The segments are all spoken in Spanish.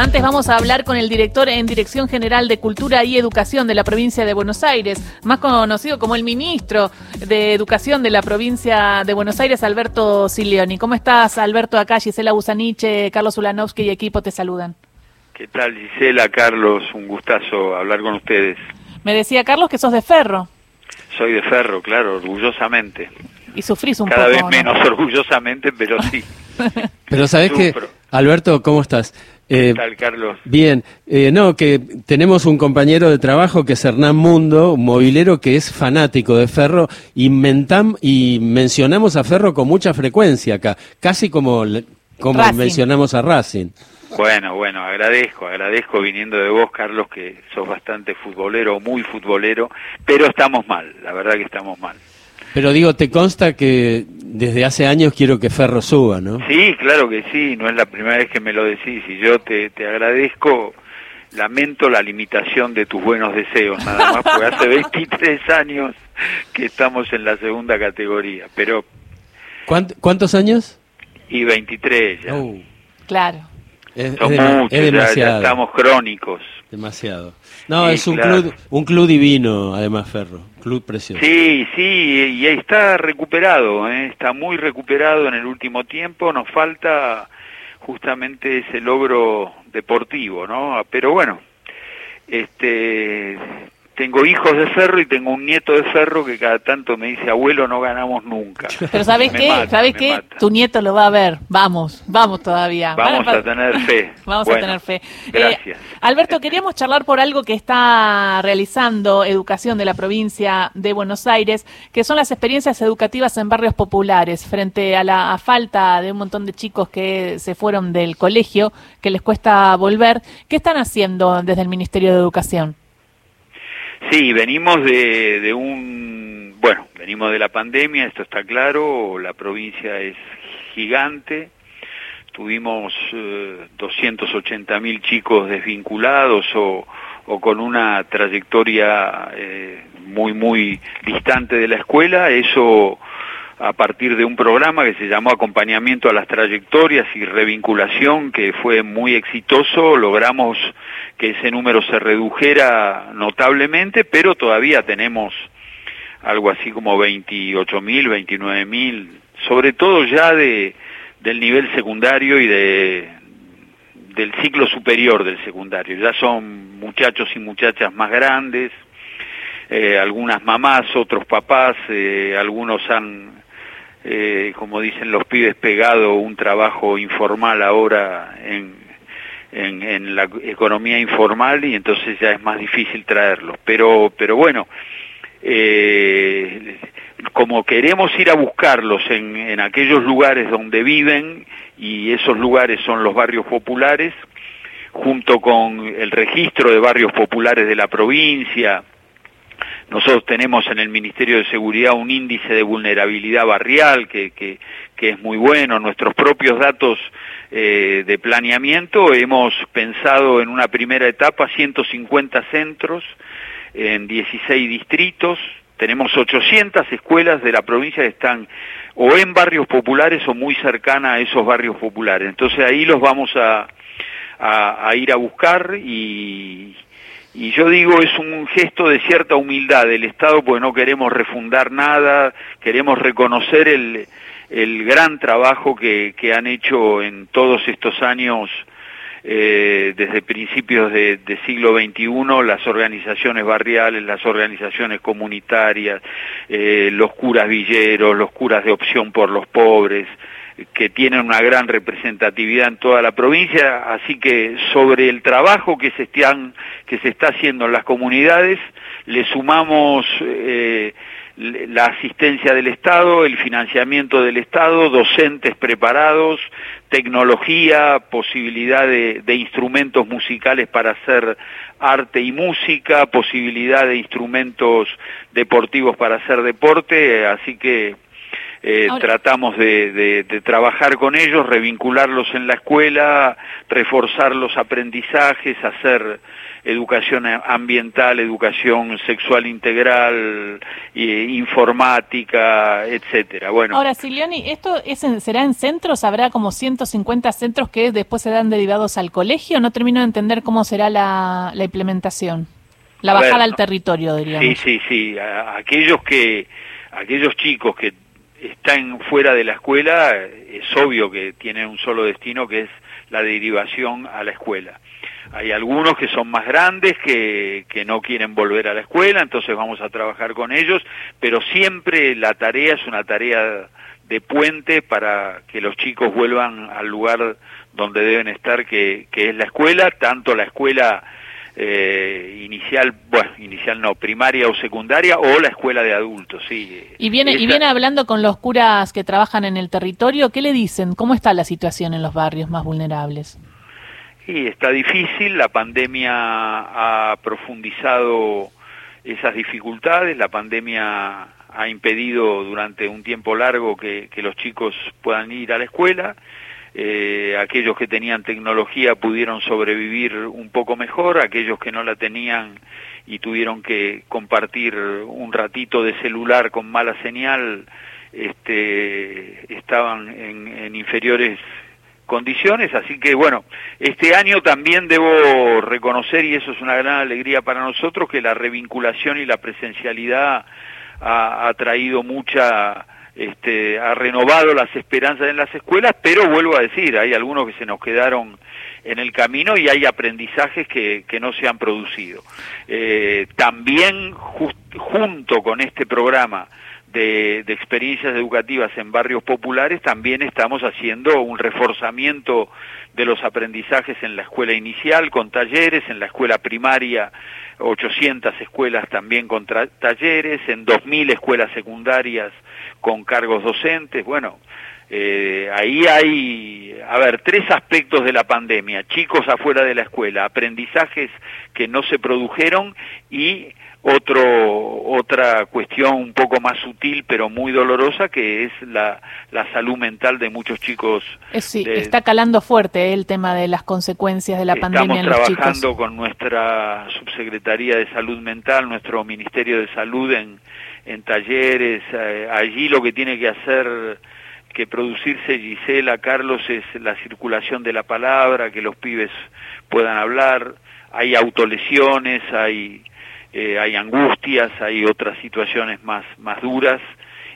Antes vamos a hablar con el director en Dirección General de Cultura y Educación de la provincia de Buenos Aires, más conocido como el ministro de Educación de la provincia de Buenos Aires, Alberto Silioni. ¿Cómo estás, Alberto? Acá Gisela Busaniche, Carlos Ulanovsky y equipo te saludan. ¿Qué tal, Gisela, Carlos? Un gustazo hablar con ustedes. Me decía Carlos que sos de Ferro. Soy de Ferro, claro, orgullosamente. Y sufrís un Cada poco. vez ¿no? menos orgullosamente, pero sí. Pero sabes que. Alberto, ¿cómo estás? ¿Qué Eh, tal, Carlos? bien, eh, no, que tenemos un compañero de trabajo que es Hernán Mundo, un movilero que es fanático de Ferro, y, mentam- y mencionamos a Ferro con mucha frecuencia acá, casi como, le- como Racing. mencionamos a Racing. Bueno, bueno, agradezco, agradezco viniendo de vos, Carlos, que sos bastante futbolero, muy futbolero, pero estamos mal, la verdad que estamos mal. Pero digo, te consta que desde hace años quiero que Ferro suba, ¿no? Sí, claro que sí, no es la primera vez que me lo decís y yo te, te agradezco, lamento la limitación de tus buenos deseos, nada más, porque hace 23 años que estamos en la segunda categoría, pero ¿Cuánt- ¿Cuántos años? y 23 ya. Oh, Claro. Es, Son es dema- muchos, es ya- ya, demasiado. estamos crónicos. Demasiado. No, Sí, es un claro. club, un club divino, además, Ferro. Club precioso. Sí, sí, y está recuperado, ¿eh? está muy recuperado en el último tiempo, nos falta justamente ese logro deportivo, ¿no? Pero bueno, este, tengo hijos de Ferro y tengo un nieto de Ferro que cada tanto me dice, abuelo, no ganamos nunca. Pero ¿sabés Me qué? mata, ¿Sabés me qué? mata. Tu nieto lo va a ver. Vamos, vamos todavía. Vamos a tener fe. Vamos Bueno, a tener fe. Eh, Gracias. Alberto, queríamos charlar por algo que está realizando Educación de la provincia de Buenos Aires, que son las experiencias educativas en barrios populares, frente a la a falta de un montón de chicos que se fueron del colegio, que les cuesta volver. ¿Qué están haciendo desde el Ministerio de Educación? Sí, venimos de, de un, bueno, venimos de la pandemia, esto está claro, la provincia es gigante, tuvimos eh, 280 mil chicos desvinculados o, o con una trayectoria eh, muy, muy distante de la escuela, eso a partir de un programa que se llamó Acompañamiento a las Trayectorias y Revinculación, que fue muy exitoso, logramos que ese número se redujera notablemente, pero todavía tenemos algo así como 28 mil, 29 mil, sobre todo ya de, del nivel secundario y de, del ciclo superior del secundario. Ya son muchachos y muchachas más grandes, eh, algunas mamás, otros papás, eh, algunos han eh, como dicen los pibes, pegado un trabajo informal ahora en, en, en, la economía informal y entonces ya es más difícil traerlos. Pero, pero bueno, eh, como queremos ir a buscarlos en, en aquellos lugares donde viven y esos lugares son los barrios populares, junto con el registro de barrios populares de la provincia, nosotros tenemos en el Ministerio de Seguridad un índice de vulnerabilidad barrial que, es muy bueno. Nuestros propios datos eh, de planeamiento hemos pensado en una primera etapa 150 centros en 16 distritos. Tenemos 800 escuelas de la provincia que están o en barrios populares o muy cercanas a esos barrios populares. Entonces ahí los vamos a ir a buscar y, y yo digo, es un gesto de cierta humildad del Estado, porque no queremos refundar nada, queremos reconocer el, el gran trabajo que, que han hecho en todos estos años, eh, desde principios de, de siglo XXI, las organizaciones barriales, las organizaciones comunitarias, eh, los curas villeros, los curas de opción por los pobres, que tienen una gran representatividad en toda la provincia, así que sobre el trabajo que se, están, que se está haciendo en las comunidades, le sumamos eh, la asistencia del Estado, el financiamiento del Estado, docentes preparados, tecnología, posibilidad de, de instrumentos musicales para hacer arte y música, posibilidad de instrumentos deportivos para hacer deporte, así que eh, tratamos de, trabajar con ellos, revincularlos en la escuela, reforzar los aprendizajes, hacer educación ambiental, educación sexual integral, informática, etcétera. Bueno. Ahora, Silioni, ¿esto es será en centros? ¿Habrá como 150 centros que después serán derivados al colegio? No termino de entender cómo será la, implementación. La bajada al territorio, diríamos. Sí, sí, sí. aquellos que aquellos chicos que están fuera de la escuela, es obvio que tienen un solo destino que es la derivación a la escuela. Hay algunos que son más grandes, que, que no quieren volver a la escuela, entonces vamos a trabajar con ellos, pero siempre la tarea es una tarea de puente para que los chicos vuelvan al lugar donde deben estar, que, que es la escuela, tanto la escuela eh, inicial, bueno, inicial no, primaria o secundaria o la escuela de adultos, sí. Y viene, y viene hablando con los curas que trabajan en el territorio, ¿qué le dicen? ¿Cómo está la situación en los barrios más vulnerables? Sí, está difícil, la pandemia ha profundizado esas dificultades, la pandemia ha impedido durante un tiempo largo que los chicos puedan ir a la escuela, eh, aquellos que tenían tecnología pudieron sobrevivir un poco mejor, aquellos que no la tenían y tuvieron que compartir un ratito de celular con mala señal, este, estaban en inferiores condiciones, así que bueno, este año también debo reconocer, y eso es una gran alegría para nosotros, que la revinculación y la presencialidad ha, traído mucha este, ha renovado las esperanzas en las escuelas, pero vuelvo a decir, hay algunos que se nos quedaron en el camino y hay aprendizajes que, que no se han producido. Eh, también junto con este programa de, experiencias educativas en barrios populares, también estamos haciendo un reforzamiento de los aprendizajes en la escuela inicial con talleres, en la escuela primaria 800 escuelas también con talleres, en 2.000 escuelas secundarias con cargos docentes. Bueno, eh, ahí hay, a ver, tres aspectos de la pandemia. Chicos afuera de la escuela, aprendizajes que no se produjeron y otro, otra cuestión un poco más sutil pero muy dolorosa que es la, la salud mental de muchos chicos. Eh, sí, está calando fuerte eh, el tema de las consecuencias de la pandemia en los chicos. Estamos trabajando con nuestra subsecretaría de salud mental, nuestro Ministerio de Salud en, en talleres. Eh, allí lo que tiene que hacer que producirse Gisela, Carlos, es la circulación de la palabra, que los pibes puedan hablar. Hay autolesiones, hay eh, hay angustias, hay otras situaciones más, más duras.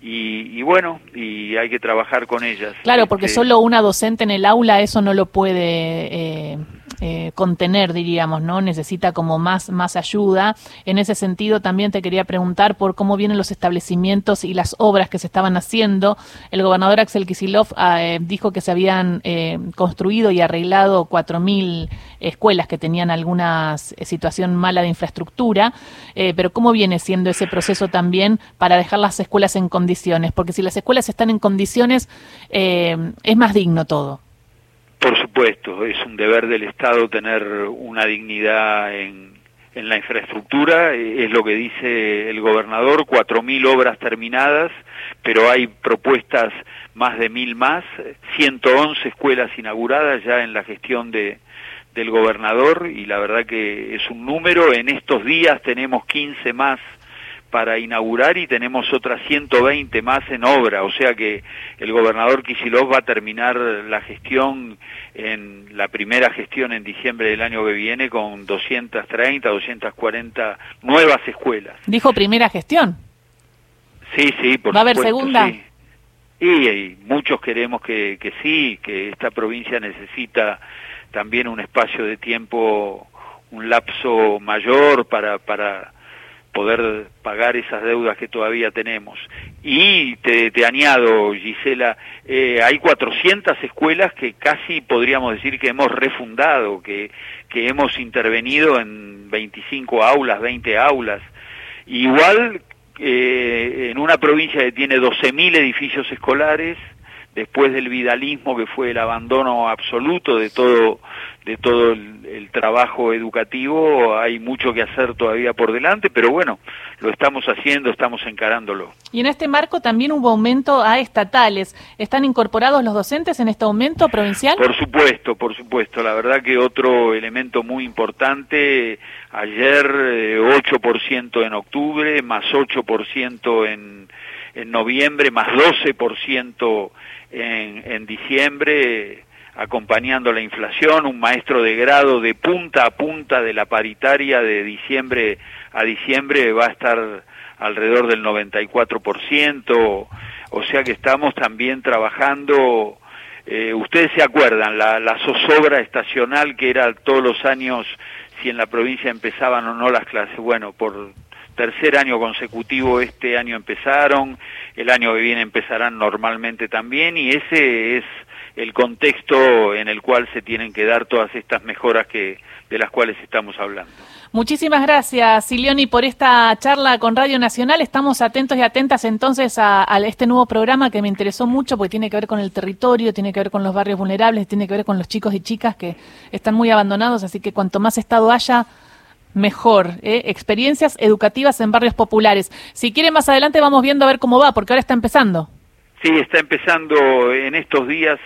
Y, bueno, y hay que trabajar con ellas. Claro, porque este, solo una docente en el aula eso no lo puede eh, eh, contener, diríamos, ¿no? Necesita como más, más ayuda. En ese sentido, también te quería preguntar por cómo vienen los establecimientos y las obras que se estaban haciendo. El gobernador Axel Kisilov ah, eh, dijo que se habían eh, construido y arreglado 4.000 escuelas que tenían alguna situación mala de infraestructura, pero ¿cómo viene siendo ese proceso también para dejar las escuelas en condiciones? Porque si las escuelas están en condiciones, es más digno todo. Por supuesto, es un deber del Estado tener una dignidad en, en la infraestructura, es lo que dice el gobernador, cuatro mil obras terminadas, pero hay propuestas más de mil más, 111 escuelas inauguradas ya en la gestión de, del gobernador y la verdad que es un número, en estos días tenemos 15 más para inaugurar y tenemos otras 120 más en obra, o sea que el gobernador Kisilov va a terminar la gestión en la primera gestión en diciembre del año que viene con 230, 240 nuevas escuelas. Dijo primera gestión. Sí, sí, por ¿Va a haber segunda? Y, muchos queremos que, que sí, que esta provincia necesita también un espacio de tiempo, un lapso mayor para, para poder pagar esas deudas que todavía tenemos. Y te, añado, Gisela, eh, hay 400 escuelas que casi podríamos decir que hemos refundado, que, que hemos intervenido en 25 aulas, 20 aulas. Igual eh, en una provincia que tiene 12.000 edificios escolares, después del vidalismo que fue el abandono absoluto de todo de todo el, trabajo educativo. Hay mucho que hacer todavía por delante, pero bueno, lo estamos haciendo, estamos encarándolo. Y en este marco también hubo aumento a estatales. ¿Están incorporados los docentes en este aumento provincial? Por supuesto, por supuesto. La verdad que otro elemento muy importante, ayer 8% eh, en octubre, más 8% en, en noviembre, más 12% en, en diciembre acompañando la inflación, un maestro de grado de punta a punta de la paritaria de diciembre a diciembre va a estar alrededor del 94%, o sea que estamos también trabajando, eh, ustedes se acuerdan, la, la zozobra estacional que era todos los años si en la provincia empezaban o no las clases, bueno, por tercer año consecutivo este año empezaron, el año que viene empezarán normalmente también y ese es el contexto en el cual se tienen que dar todas estas mejoras que de las cuales estamos hablando. Muchísimas gracias, Silioni, por esta charla con Radio Nacional. Estamos atentos y atentas entonces a, este nuevo programa que me interesó mucho porque tiene que ver con el territorio, tiene que ver con los barrios vulnerables, tiene que ver con los chicos y chicas que están muy abandonados, así que cuanto más Estado haya, mejor. ¿eh? Experiencias educativas en barrios populares. Si quiere más adelante vamos viendo a ver cómo va, porque ahora está empezando. Sí, está empezando en estos días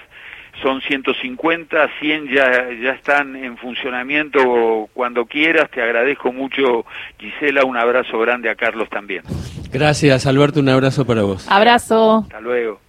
son 150, 100 ya, ya están en funcionamiento cuando quieras. Te agradezco mucho, Gisela. Un abrazo grande a Carlos también. Gracias, Alberto. Un abrazo para vos. Abrazo. Hasta luego.